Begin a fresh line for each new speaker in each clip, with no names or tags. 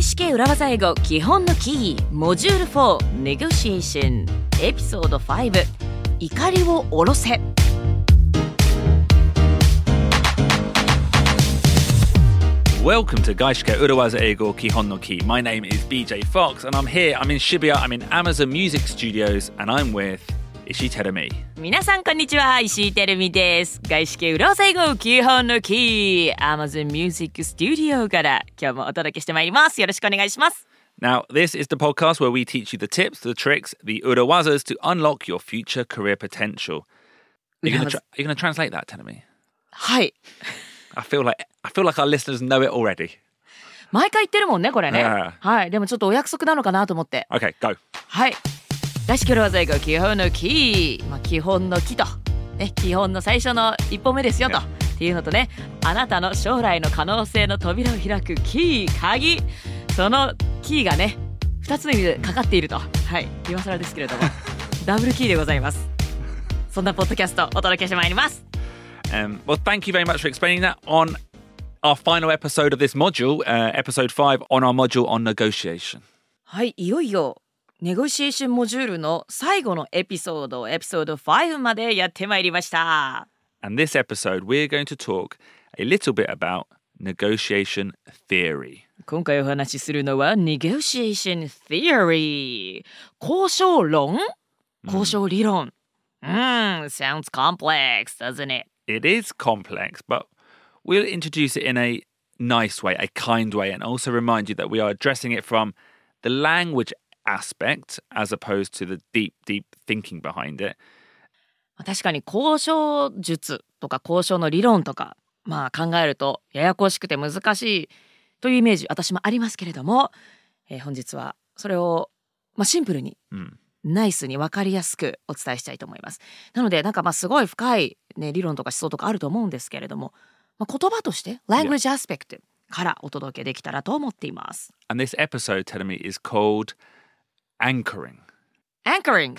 外資系裏技英語基本のキーモジュール4 Negotiation エピソード5怒りを下ろせ
Welcome to Gaishike Urawaza Eigo Kihon no Ki. My name is BJ Fox and I'm here. I'm in Shibuya. I'm in Amazon Music Studios and I'm with Ishi Terumi.
皆さんこんにちは石井てるみです外資系裏技英語基本のキー Amazon Music Studio から今日もお届けしてまいりますよろしくお願いします
Now, this is the podcast where we teach you the tips, the tricks, the Urawazas to unlock your future career potential. Are you going to to translate that, Terumi?
はい
I feel like I feel like our listeners know it already.
毎回言ってるもんねこれね
ええ
はいでもちょっとお約束なのかなと思って
Okay, go.
はい。らしく裏技英語基本のキー、まあ、基本の木と、ね、基本の最初の一歩目ですよと。
はい
っていうのとねあなたの将来の可能性の扉を開くキー鍵そのキーがね2つの意味でかかっているとはい今更ですけれども ダブルキーでございますそんなポッドキャストお届けしてまいります
Um, well, thank you very much for explaining that on our final episode of this module, uh, episode five, on our module on negotiation.
はいいよいよネゴシエーションモジュールの最後のエピソードエピソード5までやってまいりました
And this episode, we're going to talk a little bit about negotiation theory.
今回お話しするのは Negotiation Theory 交渉論交渉理論うん、sounds complex doesn't it?
It is complex, but we'll introduce it in a nice way, a kind way, and also remind you that we are addressing it from the language aspect as opposed to the deep, deep thinking behind it.
確かに交渉術とか交渉の理論とかまあ考えるとややこしくて難しいというイメージ私もありますけれども、えー本日はそれを、まあ、シンプルに
Mm.
ナイスに分かりやすくお伝えしたいと思います。なのでなんかまあすごい深い、ね、理論とか思想とかあると思うんですけれども、まあ、言葉として language aspect からお届けできたらと思っています。
And this episode, Telemi, is called anchoring.
anchoring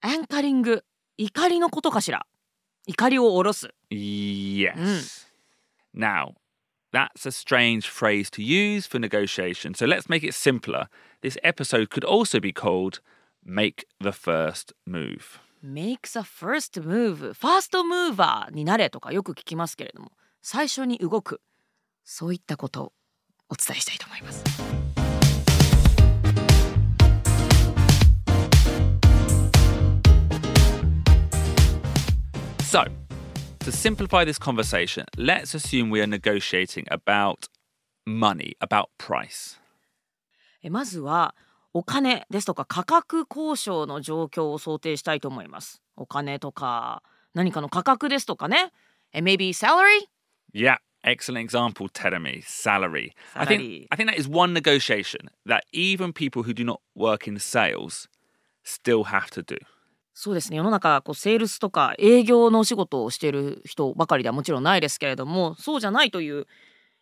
アンカリング怒りのことかしら怒りを下ろす
Yes. Now, that's a strange phrase to use for negotiation. So let's make it simpler. This episode could also be called Make the First Move.
make the first move ファーストムーバーになれとかよく聞きますけれども最初に動くそういったことをお伝えしたいと思います
So, to simplify this conversation, let's assume we are negotiating about money, about price.
えまずはお金ですとか価格交渉の状況を想定したいと思いますお金とか何かの価格ですとかねえ maybe salary
Yeah, excellent example, Teremi. Salary. I
Salary.
think I think that is one negotiation that even people who do not work in sales still have to do.
そうですね。世の中こうセールスとか営業のお仕事をしている人ばかりではもちろんないですけれどもそうじゃないという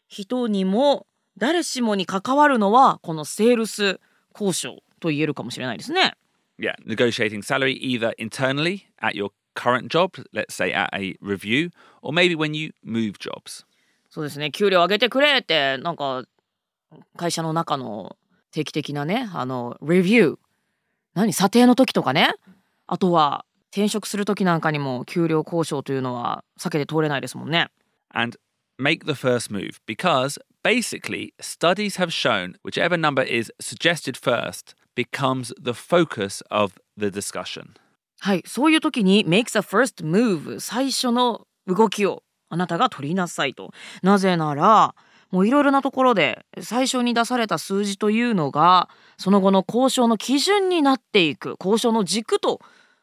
人にも誰しもに関わるのはこのセールス交渉と言えるかもしれないですね。
Yeah, negotiating salary either internally at your current job, let's say at a review, or maybe when you move jobs.
そうですね。給料上げてくれってなんか会社の中の定期的なねあのレビュー何？査定の時とかねあとは転職する時なんかにも給料交渉というのは避けて通れないですもんね。
and make the first move because basically studies have shown whichever number is suggested first becomes the focus of the discussion.
はい、そういう時に make the first move 最初の動きをあなたが取りなさいと。なぜならもういろいろなところで最初に出された数字というのがその後の交渉の基準になっていく交渉の軸と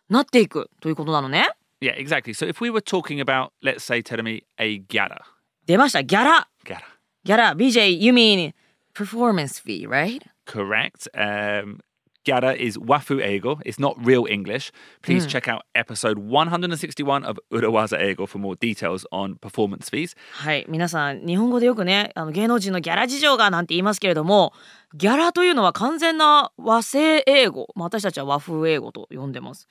なっていくということなのね。
Yeah, exactly. So if we were talking about, let's say, Teremi, a gyara,
出ましたギャラ
gyara,
ギャラ BJ you mean performance fee right?
correct? Um, gyara is wafu ego. It's not real English. Please check out episode 161 of Urawaza Ego for more details on performance fees.
はい皆さん日本語でよくねあの芸能人のギャラ事情がなんて言いますけれどもギャラというのは完全な和製英語、まあ、私たちは和風英語と呼んでます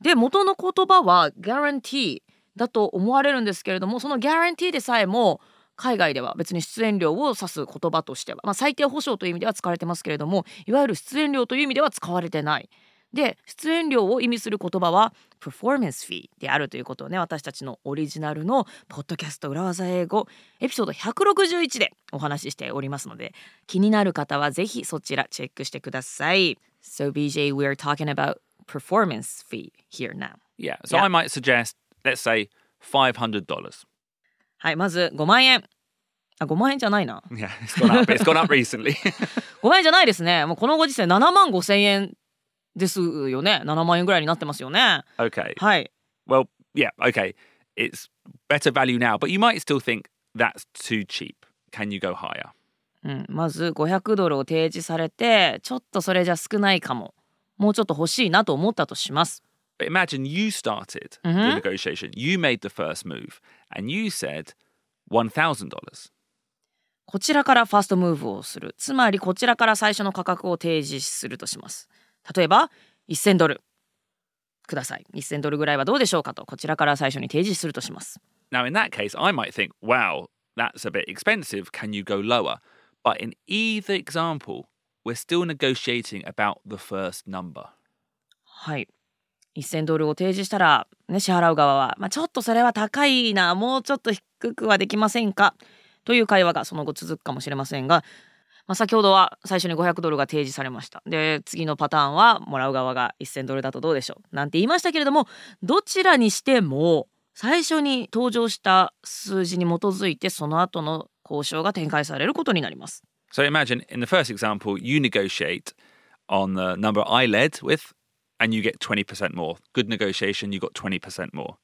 で元の言葉は guarantee だと思われるんですけれどもその guarantee でさえも海外では別に出演料を指す言葉としては、まあ、最低保証という意味では使われてますけれどもいわゆる出演料という意味では使われてないで出演料を意味する言葉は performance fee であるということをね私たちのオリジナルのポッドキャスト裏技英語エピソード161でお話ししておりますので気になる方はぜひそちらチェックしてください So BJ we are talking about performance fee here now
Yeah. So
Yeah.
I might suggest, let's say, $500.
はい、まず5万円。あ、5万円じゃないな。い、万円じゃないですね。もうこのご時世7万5千円ですよね。7万円ぐらいになってますよね。
OK。
はい。まず500ドルを提示されて、ちょっとそれじゃ少ないかも。もうちょっと欲しいなと思ったとします。
But imagine you started the negotiation. You made the first move and you said $1,000.
こちらからファーストムーブをするつまりこちらから最初の価格を提示するとします例えば1000ドルください1000ドルぐらいはどうでしょうかとこちらから最初に提示するとします
Now, in that case, I might think, wow, that's a bit expensive. Can you go lower? But in either example, we're still negotiating about the first number.
はい1000ドルを提示したら、ね、支払う側は、まあ、ちょっとそれは高いなもうちょっと低くはできませんか？という会話がその後続くかもしれませんが、まあ、先ほどは最初に500ドルが提示されました。で次のパターンはもらう側が1000ドルだとどうでしょう？なんて言いましたけれどもどちらにしても最初に登場した数字に基づいてその後の交渉が展開されることになります。
So imagine in the first example, you negotiate on the number I led with, and you get 20% more. Good negotiation, you got 20% more.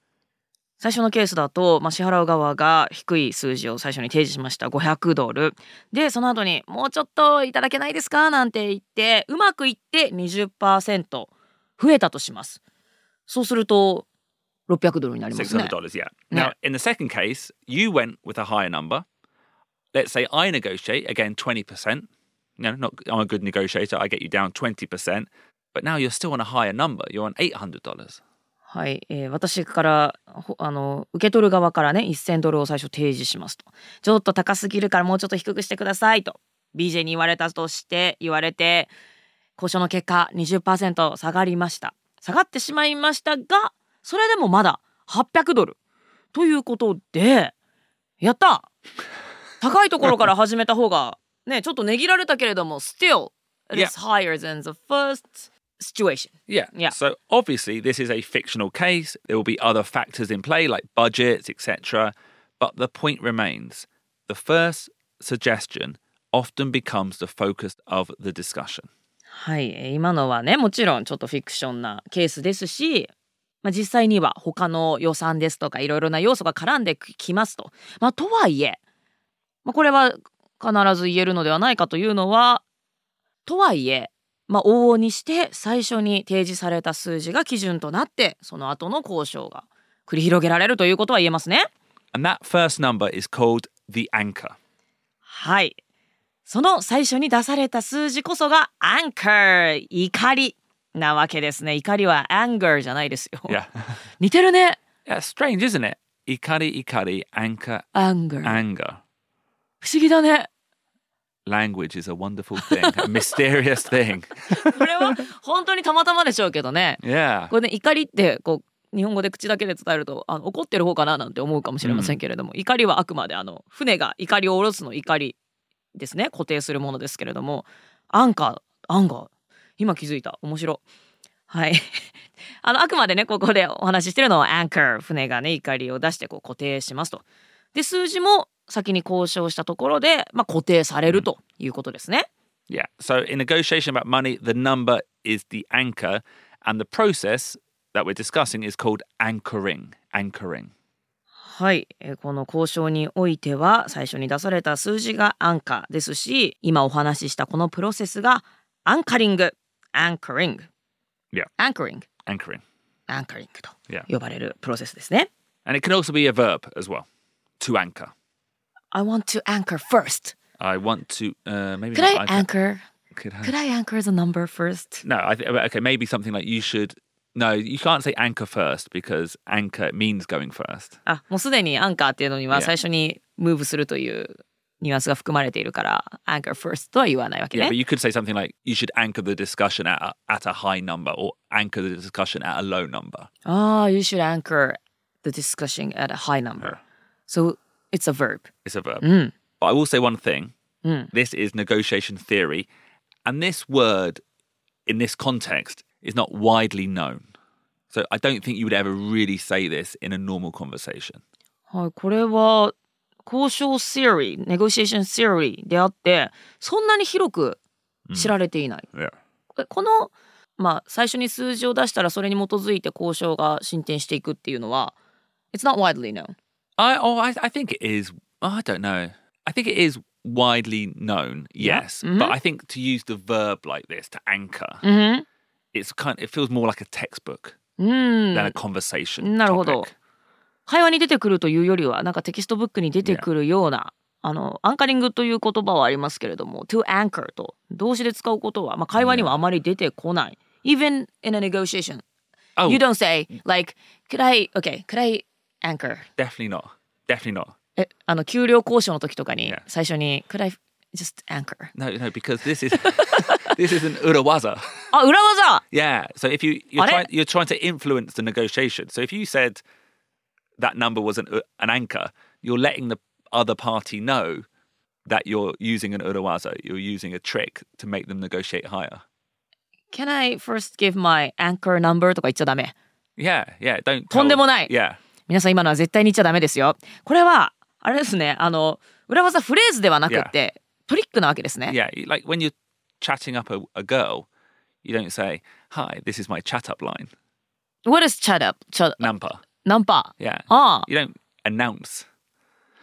最初のケースだと、まあ、支払う側が低い数字を最初に提示しました500ドルでその後にもうちょっといただけないですかなんて言ってうまくいって20%増えたとしますそうすると600ドルになりますね
$600, yeah. Now, in the second case, you went with a higher number. Let's say I negotiate, again, 20%. No, not, I'm a good negotiator. I get you down 20%. But now you're still on a higher number. You're on $800.
はい、えー私からほあの受け取る側からね1000ドルを最初提示しますと。ちょっと高すぎるからもうちょっと低くしてくださいと。BJ に言われたとして言われて交渉の結果20%下がりました。下がってしまいましたがそれでもまだ800ドル。ということでやった！高いところから始めた方がねちょっと値切られたけれども still it is higher than the first situation
Yeah.
Yeah.
So obviously, this is a fictional case. There will be other factors in play, like budgets, etc. But the point remains the first suggestion often becomes the focus of the discussion.
はい、えー今のはねもちろんちょっとフィクションなケースですし、まあ、実際には他の予算ですとかいろいろな要素が絡んできますと。まあ、とはいえ、まあ、これは必ず言えるのではないかというのはとはいえ、まあ、往々にして最初に提示された数字が基準となってその後の交渉が繰り広げられるということは言えますね。
And that first number is called the anchor.
はい。その最初に出された数字こそがアンカー怒りなわけですね。怒りはアンガーじゃないですよ。似てるね。
Yeah, strange, isn't it? 怒り怒
りアンカー。
アン anger.
不思議だね。
Language is a wonderful thing, a mysterious thing.
これは本当にたまたまでしょうけどね。
Yeah.
これね錨ってこう日本語で口だけで伝えるとあの怒ってる方かななんて思うかもしれませんけれども、錨はあくまであの船が怒りを下ろすの怒りですね固定するものですけれども。 Anchor anger。今気づいた。面白はい。あのあくまでねここでお話ししてるのはアンカー。船がね怒りを出してこう固定しますと。で数字も先に交渉したところで、まあ、固定されるということですね。
Yeah. So in negotiation about money, the number is the anchor, and the process that we're discussing is called anchoring. Anchoring.
はい、えーこの交渉においては最初に出された数字がアンカーですし今お話ししたこのプロセスがアンカリングアンカリング
Yeah.
アンカリング
Anchoring.
アンカリングと
Yeah.
呼ばれるプロセスですね。
And it can also be a verb as well. To anchor.
I want to anchor first.
I want to uh, maybe
Could I
not
anchor?
Could I?
Could I anchor the number first?
No, I think okay. Maybe something like you should. No, you can't say anchor first because anchor means going first.
あもうすでにアンカーっていうのには
Yeah.
最初に ムーブするというニュアンスが含まれているから anchor first とは言わないわけ
Yeah,
ね
but。you could say something like you should anchor the discussion at a, at a high number or anchor the discussion at a low number.
ああ、you should anchor the discussion at a high number. So it's a verb.
It's a verb.
うん。
But I will say one thing.
うん。
This is negotiation theory, and this word in this context is not widely known. So I don't think you would ever really say this in a normal conversation.
はい、これは交渉 theory、negotiation theory であって、そんなに広く知られていない。この、まあ、最初に数字を出したらそれに基づいて交渉が進展していくっていうのは、It's not widely known.
I oh I, I think it is. Oh, I don't know. I think it is widely known.
Yeah.
Yes,
Mhm.
but I think to use the verb like this to anchor,
うん。
it's kind. It feels more like a textbook
うん
than a conversation.
なるほど
topic.。
会話に出てくるというよりは、なんかテキストブックに出てくるような、あの、アンカリングという言葉はありますけれども、to anchor と動詞で使うことは、まあ、会話にはあまり出てこない。Even in a negotiation,
Oh,
you don't say, like, could I, okay, could I anchor?
definitely not. Definitely not.
え、あの、給料交渉の時とかに
Yeah.
最初に、could I just anchor?
No, no, because this is this is an urawaza.
あ、裏技
Yeah. So if you you're
Are
trying
it?
you're trying to influence the negotiation. So if you said that number was an u- an anchor, you're letting the other party know that you're using an urawaza. You're using a trick to make them negotiate higher.
Can I first give my anchor number? とか言っちゃダメ。
Yeah, yeah. Don't
とんで
tell-
もない
Yeah.
皆さん今のは絶対に言っちゃダメですよ。これは、あれですね、あの、裏技フレーズではなくって、トリックなわけですね。
Yeah. Like when you're chatting up a, a girl, you don't say, "Hi, this is my chat up line."
What is chat up? チャ
Nampa.
ナンパ。
Yeah.
ああ、
You don't announce.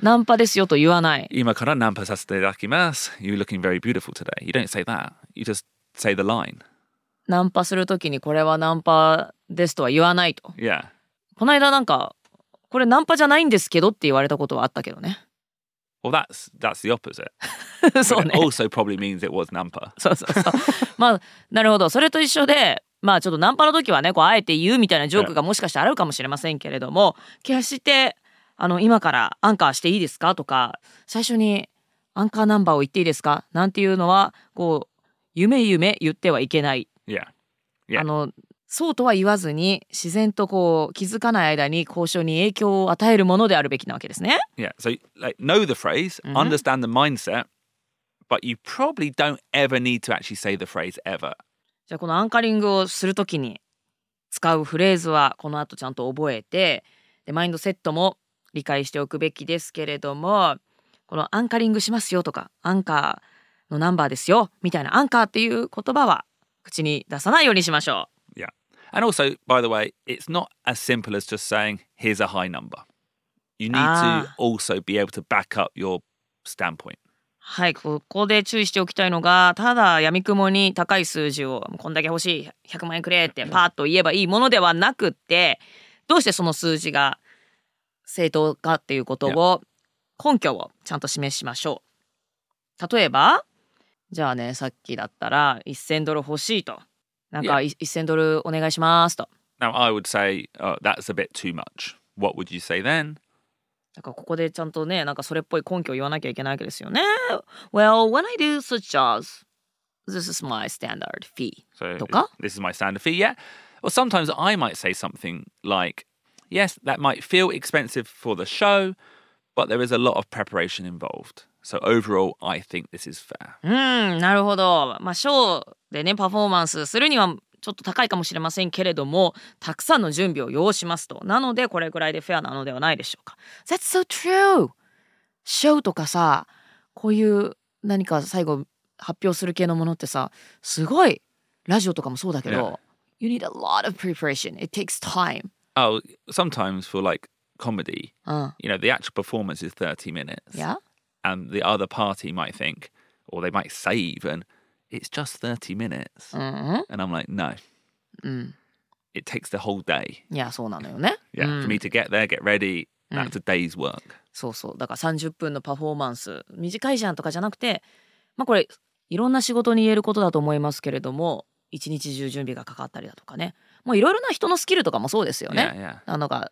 ナンパですよと言わない。
今からナンパさせていただきます. You're looking very beautiful today. You don't say that. You just say the line.
ナンパするときにこれはナンパですとは言わないと。
Yeah.
この間なんか、これナンパじゃないんですけどって言われたことはあったけどね。
Well, that's that's the opposite.
そうね
also probably means it was nampa.
そうそうそう。まあ、なるほど。それと一緒で、まあちょっとナンパの時はね、こう、あえて言うみたいなジョークがもしかしてあるかもしれませんけれども、決して、あの、今からアンカーしていいですか？とか、最初にアンカーナンバーを言っていいですか？なんていうのは、こう、夢夢言ってはいけない。
Yeah. Yeah.
あの、そうとは言わずに、自然とこう、気づかない間に交渉に影響を与えるものであるべきなわけですね。
Yeah. So like know the phrase,
Mhm.
understand the mindset, but you probably don't ever need to actually say the phrase ever.
じゃあこのアンカリングをするときに使うフレーズはこの後ちゃんと覚えてでマインドセットも理解しておくべきですけれどもこのアンカリングしますよとかアンカーのナンバーですよみたいなアンカーっていう言葉は口に出さないようにしましょ
Yeah. And also, by the way, it's not as simple as just saying, here's a high number. You need to
Ah.
also be able to back up your standpoint.
う。はいここで注意しておきたいのがただやみくもに高い数字をこんだけ欲しい100万円くれってパーッと言えばいいものではなくってどうしてその数字が正当かっていうことを根拠をちゃんと示しましょう。例えばじゃあねさっきだったら1000ドル欲しいとなんか
Yeah.
1000ドルお願いしますと
Now, I would say, oh, that's a bit too much. What would you say then?
だからここでちゃんとねなんかそれっぽい根拠を言わなきゃいけないわけですよね。Well, when I do such jobs, this is my standard fee.
So,
とか
this is my standard fee. Yeah. Or sometimes I might say something like, yes, that might feel expensive for the show, but there is a lot of preparation involved. So, overall, I think this is fair.
うん、なるほど。まあ、ショー でね、パフォーマンスするにはちょっと高いかもしれませんけれども、たくさんの準備を要しますと。なので、これぐらいでフェアなのではないでしょうか。That's so true! ショーとかさ、こういう何か最後発表する系のものってさ、すごい、ラジオとかもそうだけど、You need a lot of preparation. It takes time.
Oh, sometimes for like comedy,
うん。
you know, the actual performance is 30 minutes.
Yeah?
And the other party might think, or they might say even, it's just 30 minutes.
うん。
And I'm like, no,
うん。
it takes the whole day.
いや、そうなのよね。
Yeah.
うん
For me to get there, get ready, that's a day's work.
そうそうだから30分のパフォーマンス短いじゃんとかじゃなくてまあこれいろんな仕事に言えることだと思いますけれども一日中準備がかかったりだとかねもういろいろな人のスキルとかもそうですよ
Yeah,
ね。
yeah.
あのが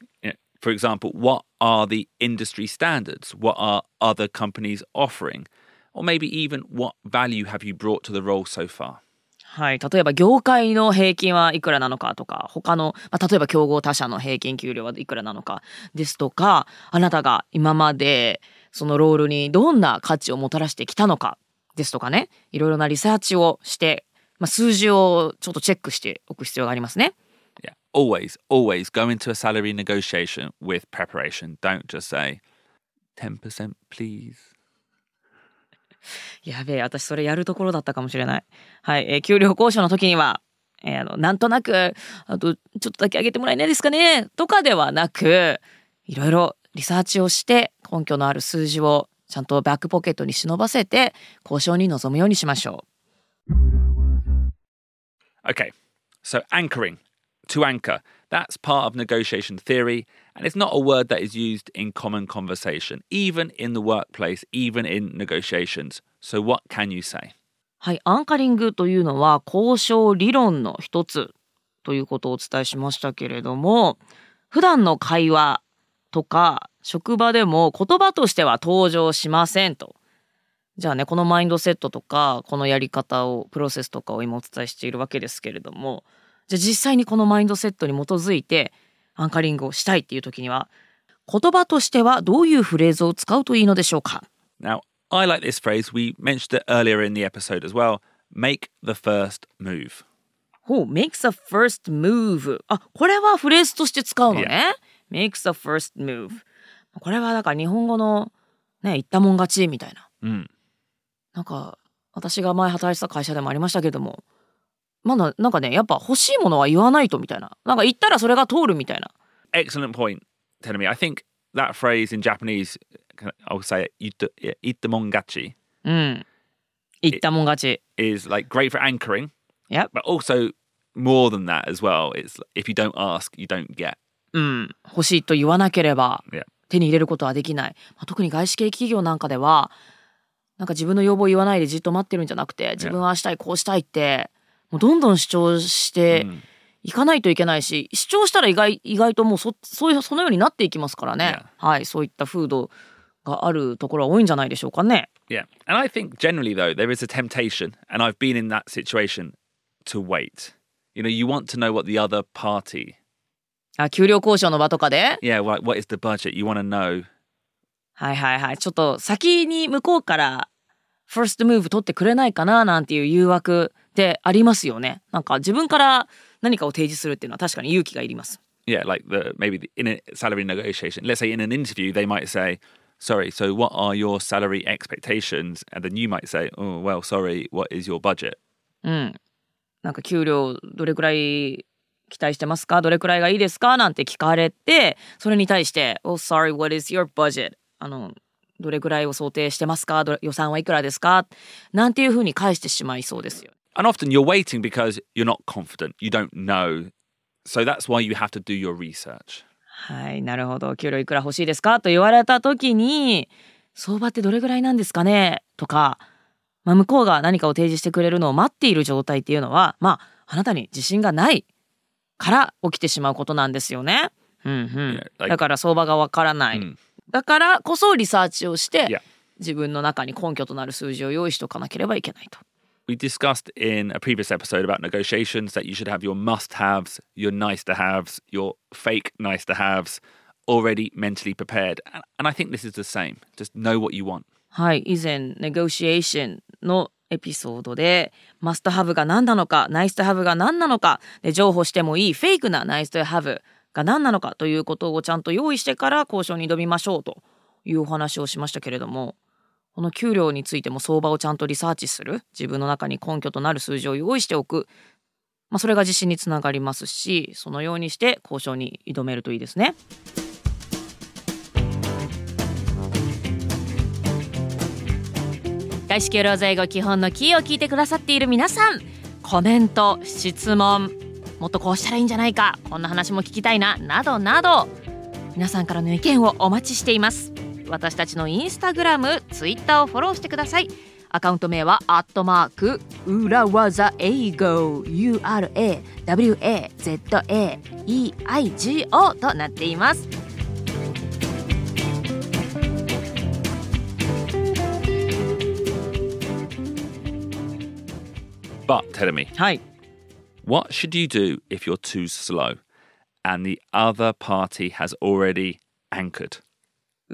For example, what are the industry standards? What are other companies offering? Or maybe even what value have you brought to the role so far?
はい、例えば業界の平均はいくらなのかとか他の、まあ、例えば競合他社の平均給料はいくらなのかですとかあなたが今までそのロールにどんな価値をもたらしてきたのかですとかねいろいろなリサーチをして、まあ、数字をちょっとチェックしておく必要がありますね。
Always, always go into a salary negotiation with preparation. Don't just say 10% please.
やべえ私それやるところだったかもしれない。はい、えー給料交渉の時には、えーあのなんとなくあとちょっとだけ上げてもらえないですかね？とかではなくいろいろリサーチをして根拠のある数字をちゃんとバックポケットに忍ばせて交渉に臨むようにしましょ
Okay, so anchoring, to anchor, that's part of negotiation theory, and it's not a word that is used in common conversation, even in the workplace, even in negotiations. So, what can you say?
はい、アンカリングというのは交渉理論の一つということをお伝えしましたけれども普段の会話とか職場でも言葉としては登場しませんと。じゃあねこのマインドセットとかこのやり方をプロセスとかを今お伝えしているわけですけれどもじゃあ実際にこのマインドセットに基づいてアンカリングをしたいっていう時には言葉としてはどういうフレーズを使うといいのでしょうか
？Now, I like this phrase. We mentioned it earlier in the episode as well. Make the first move.
ほう makes a first move あこれはフレーズとして使うのね makes a first move これはだから日本語のね言ったもん勝ちみたいな
Mm.
なんか私が前働いてた会社でもありましたけどもまだなんかねやっぱ欲しいものは言わないとみたいななんか言ったらそれが通るみたいな
Excellent point, me. I think that phrase in Japanese, I'll say it, "Ita- itamongachi,
うん言ったもん勝ち
is like great for anchoring,
Yep
but also more than that as well. It's if you don't ask, you don't get.
うん欲しいと言わなければ
Yeah.
手に入れることはできない、まあ、特に外資系企業なんかではなんか自分の要望を言わないでじっと待ってるんじゃなくて自分はああしたいこうしたいってもうどんどん主張して
うん
いかないといけないし主張したら意外意外ともうそそういうそのようになっていきますからね、はいそういった風土があるところは多いんじゃないでしょうかね。
Yeah. And I think generally, though, there is a temptation, and I've been in that situation to wait. You know, you want to know what the other party,
あ給料交渉の場とかで
yeah, what, what is the budget? You want to know.
はいはいはいちょっと先に向こうからファーストムーブ取ってくれないかななんていう誘惑ってありますよね。なんか自分から何かを提示するっていうのは確かに勇気がいります。
Yeah, like the maybe the, in a salary negotiation. Let's say in an interview, they might say, "Sorry, so what are your salary expectations?" And then you might say, "Oh, well, sorry, what is your budget?"
うん。なんか給料どれくらい期待してますかどれくらいがいいですかなんて聞かれてそれに対して「Oh sorry what is your budget?」あのどれくらいを想定してますか予算はいくらですかなんていうふうに返してしまいそうですよ。
And often you're waiting because you're not confident. You don't know. So that's why you have to do your research.
はいなるほど給料いくら欲しいですか？と言われた時に相場ってどれぐらいなんですかね？とか、まあ、向こうが何かを提示してくれるのを待っている状態っていうのはまああなたに自信がないから起きてしまうことなんですよね。うんうん
Yeah, like-
だから相場がわからない、
うん
だからこそリサーチをして.自分の中に根拠となる数字を用意しておかなければいけないと。
We discussed in a previous episode about negotiations that you should have your must haves, your nice to haves, your fake nice to haves already mentally prepared. And, I think this is the same. Just know what you want.
はい以前ネゴシエーションのエピソードでマストハブが何なのかナイストハブが何なのかで譲歩してもいいフェイクなナイストハブが何なのかということをちゃんと用意してから交渉に挑みましょうというお話をしましたけれどもこの給料についても相場をちゃんとリサーチする。自分の中に根拠となる数字を用意しておく、まあ、それが自信につながりますしそのようにして交渉に挑めるといいですね。外資系ローザ英語基本のキーを聞いてくださっている皆さんコメント質問もっとこうしたらいいんじゃないかこんな話も聞きたいななどなど皆さんからの意見をお待ちしています。私たちのインスタグラムツイッターをフォローしてくださいアカウント名はアットマーク裏技英語 URAWAZAEIGO となっています「
But tell me,
はい
what should you do if you're too slow and the other party has already anchored?"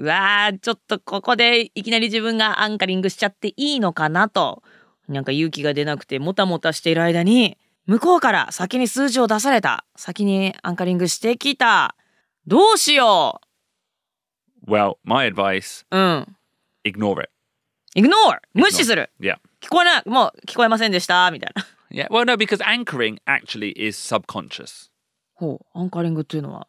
うわーちょっとここでいきなり自分がアンカリングしちゃっていいのかなと。なんか勇気が出なくてもたもたしている間に向こうから先に数字を出された。先にアンカリングしてきた。どうしよ
Well, my advice
ううん。
Ignore it.
ignore 無視する。
Yeah.
聞こえないもう聞こえませんでした。みたいな。
Yeah. Well, no, because anchoring actually is subconscious.
ほう。アンカリングっていうのは？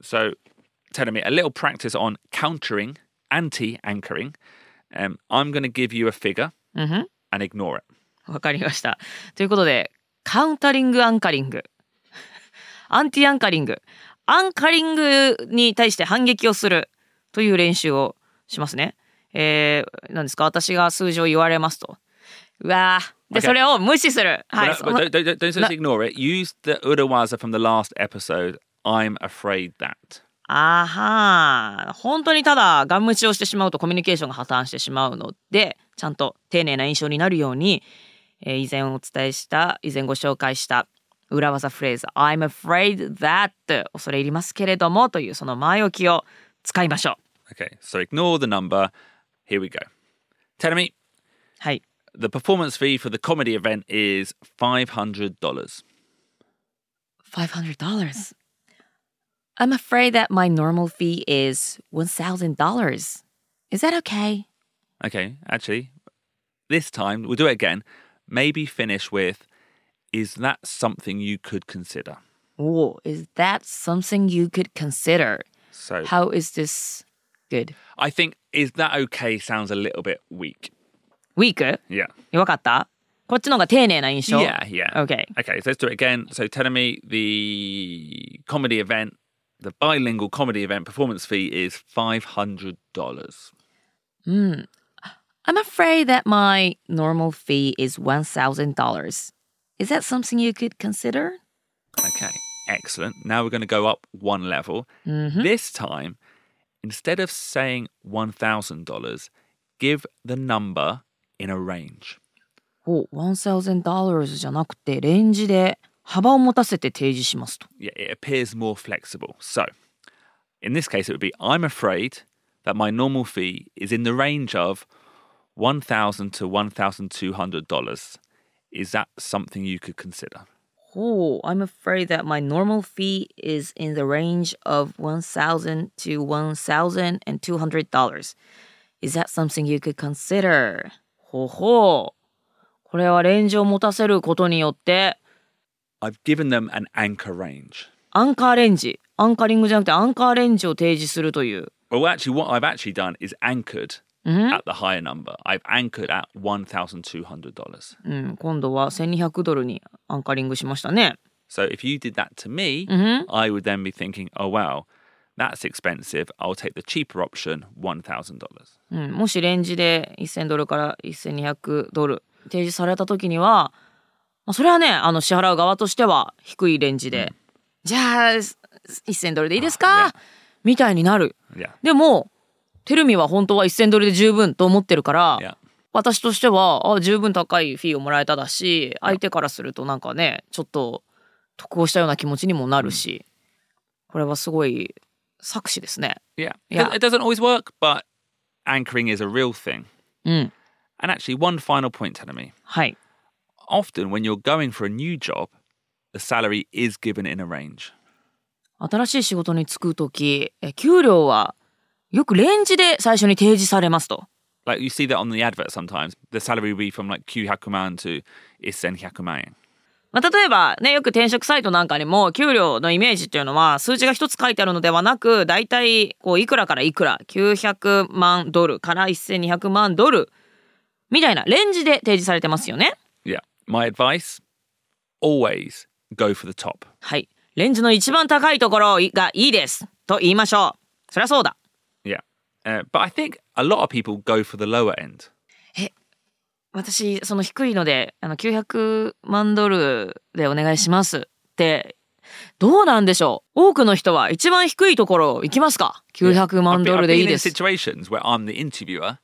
So, telling me a little practice on countering, anti anchoring. Um, I'm going to give you a figure
うんふん
and ignore it.
わかりました。ということでカウンタリングアンカリングアンティアンカリングアンカリングに対して反撃をするという練習をしますね。えー、何ですか私が数字を言われますと。うわーで
Okay.
それを無視する。はい。
But, don't, don't, don't just ignore it. Use the Urawaza from the last episode. I'm afraid that.
あはー本当にただガン無視をしてしまうとコミュニケーションが破綻してしまうのでちゃんと丁寧な印象になるように、えー以前お伝えした以前ご紹介した裏技フレーズ「I'm afraid that」恐れ入りますけれどもというその前置きを使いましょう
Okay, so ignore the number. Here we go. Tell me,
はい
the performance fee for the comedy event is $500.
$500 I'm afraid that my normal fee is $1,000 Is that okay?
Okay, actually, this time we'll do it again. Maybe finish with, is that something you could consider?
Oh, is that something you could consider?
So
How is this good?
I think, is that okay sounds a little bit weak.
ウィーク
Yeah.
わかったこっちの方が丁寧な印象
Yeah, yeah.
Okay.
Okay, so let's do it again. So telling me the comedy event, the bilingual comedy event performance fee is $500.
I'm afraid that my normal fee is $1,000. Is that something you could consider?
Okay, excellent. Now we're going to go up one level. This time, instead of saying $1,000, give the number in a range.
お、$1,000 じゃなくてレンジで 幅を持たせて提示しますと。
Yeah, it appears more flexible. So, in this case, it would be I'm afraid that my normal fee is in the range of $1,000 to $1,200. Is that something you could consider?
Oh, I'm afraid that my normal fee is in the range of $1,000 to $1,200. Is that something you could consider? ほほう。これはレンジを持たせることによって、
I've given them an anchor range.
アンカーレンジ、アンカリングじゃなくてアンカーレンジを提示するという。
Well, actually, what I've actually done is anchored at the higher number. I've anchored at $1,200.
うん、今度は1200ドルにアンカリングしましたね。
So if you did that to me, I would then be thinking, oh, wow, that's expensive. I'll take the cheaper option, $1,000.
うん、もしレンジで1000ドルから1200ドル提示された時には、 まあ、それはねあの支払う側としては低いレンジで、じゃあ1000ドルでいいですか、みたいになる.でもテルミは本当は1000ドルで十分と思ってるから.私としてはあ十分高いフィーをもらえただし相手からするとなんかねちょっと得をしたような気持ちにもなるし、これはすごい作詞ですね。
Yeah.
Yeah.
It doesn't always work, but anchoring is a real thing.
うん、
And actually, one final point, Tanami.
はい。
Often, when you're going for a new job, the salary is given in a range.
新しい仕事に就くとき、え給料はよくレンジで最初に提示されますと。
Like you see that on the advert sometimes. The salary will be from like 900万 to 1100万円。
まあ、例えばね、よく転職サイトなんかにも、給料のイメージっていうのは、数字が一つ書いてあるのではなく、だいたい、こう、いくらからいくら、900万ドルから1200万ドル、みたいなレンジで提示されてますよね。
Yeah. My advice always go for the top.
はい。レンジの一番高いところがいいです。と言いましょう。そりゃそうだ。
Yeah. Uh, but I think a lot of people go for the lower end.
私、その低いので、あの、900万ドルでお願いしますって、どうなんでしょう多くの人は一番低いところ行きますか ?900 万
I've
ド
been,
ル
I've
でい
been
い
in
です。
situations where I'm the interviewer,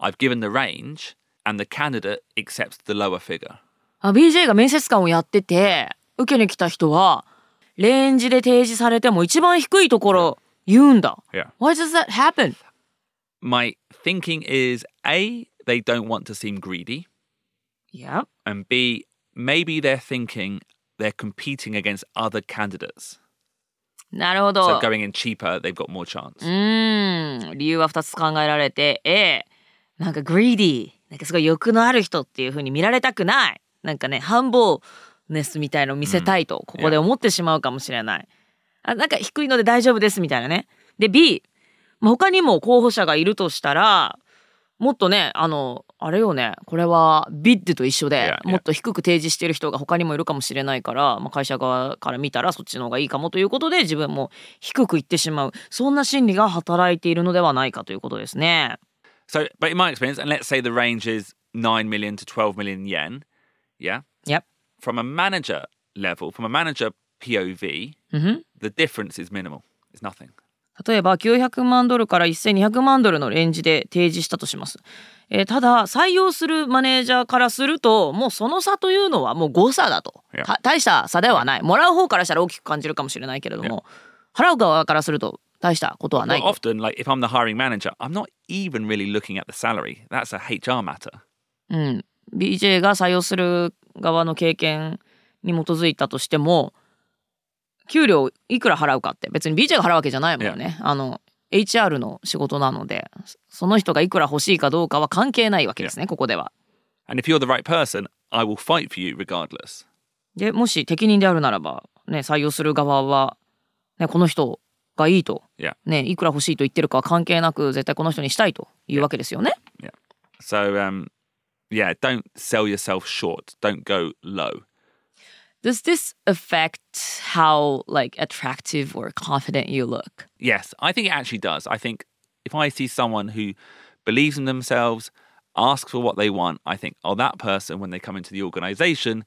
I've given the range, and the candidate accepts the lower figure.
あ BJ が面接官をやってて、受けに来た人は、レンジで提示されても一番低いところ言うんだ。
Yeah.
Why does that happen?
My thinking is A, they don't want to seem greedy,
Yeah.
and B, maybe they're thinking they're competing against other candidates.
なるほ
So
ど。
going in cheaper, they've got more chance.
うーん。理由は2つ考えられて、A、なんか greedy。なんかすごい欲のある人っていう風に見られたくない。なんかね、繁忙ネスみたいのを見せたいと、ここで思ってしまうかもしれない。あ、なんか低いので大丈夫ですみたいなね。で、B、まあ他にも候補者がいるとしたら、もっとね、あの、あれよね、これはビッドと一緒で.もっと低く提示してる人が他にもいるかもしれないから、まあ、会社側から見たらそっちの方がいいかもということで自分も低くいってしまう。そんな心理が働いているのではないかということですね。
So, but in my experience, and let's say the range is 9 million to 12 million yen, yeah?
Yep.
From a manager level, from a manager POV,
うんふん
the difference is minimal. It's nothing.
例えば900万ドルから1200万ドルのレンジで提示したとします。えーただ採用するマネージャーからするともうその差というのはもう誤差だと
Yeah.
た大した差ではないもらう方からしたら大きく感じるかもしれないけれども、払う側からすると大したことはない
Well,
と
often, like if I'm the hiring manager, I'm not even really looking at the salary. That's a HR matter.
うん、BJ が採用する側の経験に基づいたとしても給料いくら払うかって別に BJ が払うわけじゃないもんね。あの HR の仕事なのでその人がいくら欲しいかどうかは関係ないわけですねここでは。
And if you're the right person, I will fight for you regardless.
でもし適任であるならば、ね、採用する側は、ね、この人がいいと、
Yeah.
ね、いくら欲しいと言ってるかは関係なく絶対この人にしたいというわけですよね。
So, um, yeah, don't sell yourself short. Don't go low.
Does this affect how like attractive or confident you look?
Yes, I think it actually does. I think if I see someone who believes in themselves, asks for what they want, I think, oh, that person, when they come into the organization,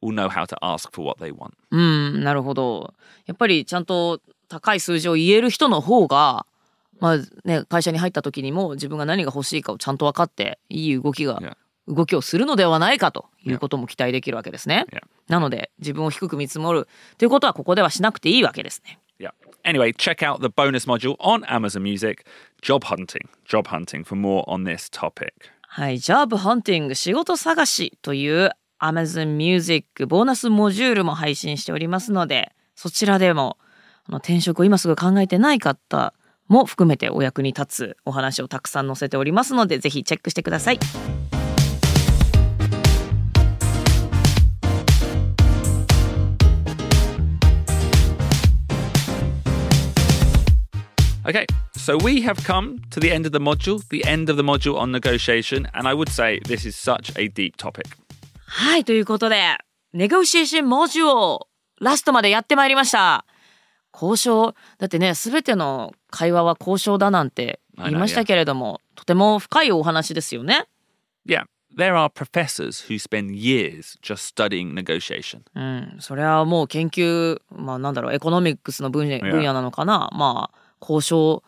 will know how to ask for what they want.
うん、なるほど。やっぱりちゃんと高い数字を言える人の方が、 まあね、会社に入った時にも自分が何が欲しいかをちゃんと分かっていい動きが.動きをするのではないかということも期待できるわけですね。なので自分を低く見積もるということはここではしなくていいわけですね。
Yeah. Anyway, check out the bonus module on Amazon Music, Job Hunting. Job Hunting for more on this topic.
はい、Job Hunting 仕事探しという Amazon Music ボーナスモジュールも配信しておりますのでそちらでもあの転職を今すぐ考えてない方も含めてお役に立つお話をたくさん載せておりますのでぜひチェックしてください。
Okay, so we have come to the end of the module, the end of the module on negotiation, and I would say this is such a deep topic.
はいということでネゴシエーションモジュをラストまでやってまいりました。交渉だってね全ての会話は交渉だなんて言いましたけれどもとても深いお話ですよね。
Yeah, there are professors who spend years just studying negotiation.
うん、それはもう研究、まあなんだろう、エコノミックスの分野.分野なのかな。まあ、交渉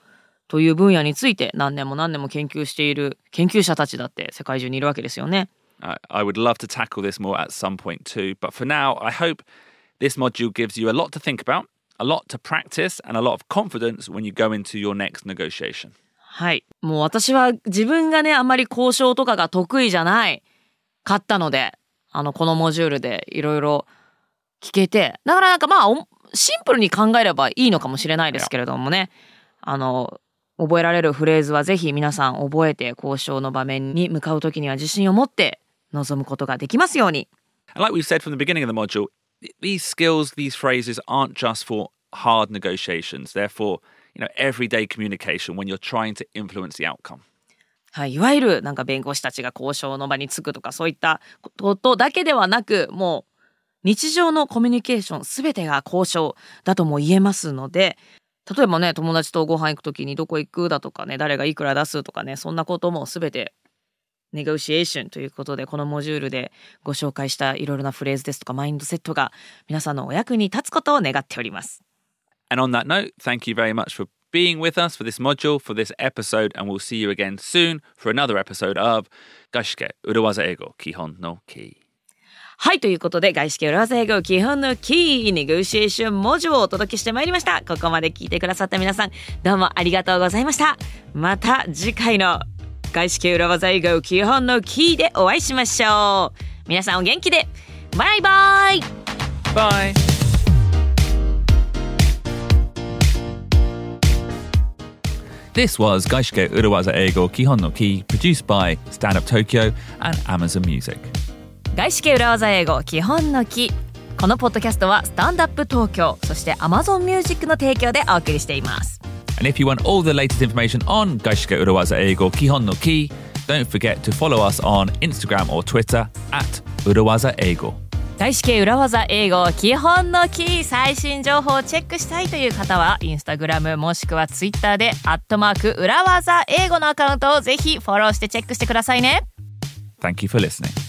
という分野について何年も何年も研究している研究者たちだって世界中にいるわけですよね。
I, I would love to tackle this more at some point too, but for now, I hope this module gives you a lot to think about, a lot to practice, and a lot of confidence when you go into your next negotiation.
はい。もう私は自分がね、あんまり交渉とかが得意じゃないかったので、あの、このモジュールでいろいろ聞けて、だからなんかまあ、おシンプルに考えればいいのかもしれないですけれどもね、あの、覚えられるフレーズはぜひ皆さん覚えて交渉の場面に向かう時には自信を持って臨むことができますように。
And like we've said from the beginning of the module, these skills, these phrases aren't just for hard negotiations. They're for, you know, everyday communication when you're trying to influence the outcome.
はい、いわゆるなんか弁護士たちが交渉の場につくとかそういったことだけではなくもう日常のコミュニケーション全てが交渉だとも言えますので例えばね友達とご飯行く時にどこ行くだとかね誰がいくら出すとかねそんなことも全てネゴシエーションということでこのモジュールでご紹介したいろいろなフレーズですとかマインドセットが皆さんのお役に立つことを願っております。
And on that note, thank you very much for being with us for this module, for this episode, and we'll see you again soon for another episode of Gashike Uruwaza Ego Kihon no Ki.
はい、ということで、外資系裏技英語基本のキー、ネゴシエーション文字をお届けしてまいりました。ここまで聞いてくださった皆さん、どうもありがとうございました。また次回の外資系裏技英語基本のキーでお会いしましょう。皆さんお元気で、バイバイ
Bye. This was Gaishike Uruwaza Ego Kihon no Ki, produced by Stand Up Tokyo and Amazon Music.
外資系裏技英語基本のキー。このポッドキャストはスタンダップ東京、そして Amazon Music の提供でお送りしています。
And if you want all the latest information on Gaishike Urawaza Eigo Kihon no Ki, don't forget to follow us on Instagram or Twitter at Urawaza Eigo.
外資系裏技英語基本のキー最新情報をチェックしたいという方はインスタグラムもしくはツイッターでアットマーク裏技英語のアカウントをぜひフォローしてチェックしてくださいね
Thank you for listening.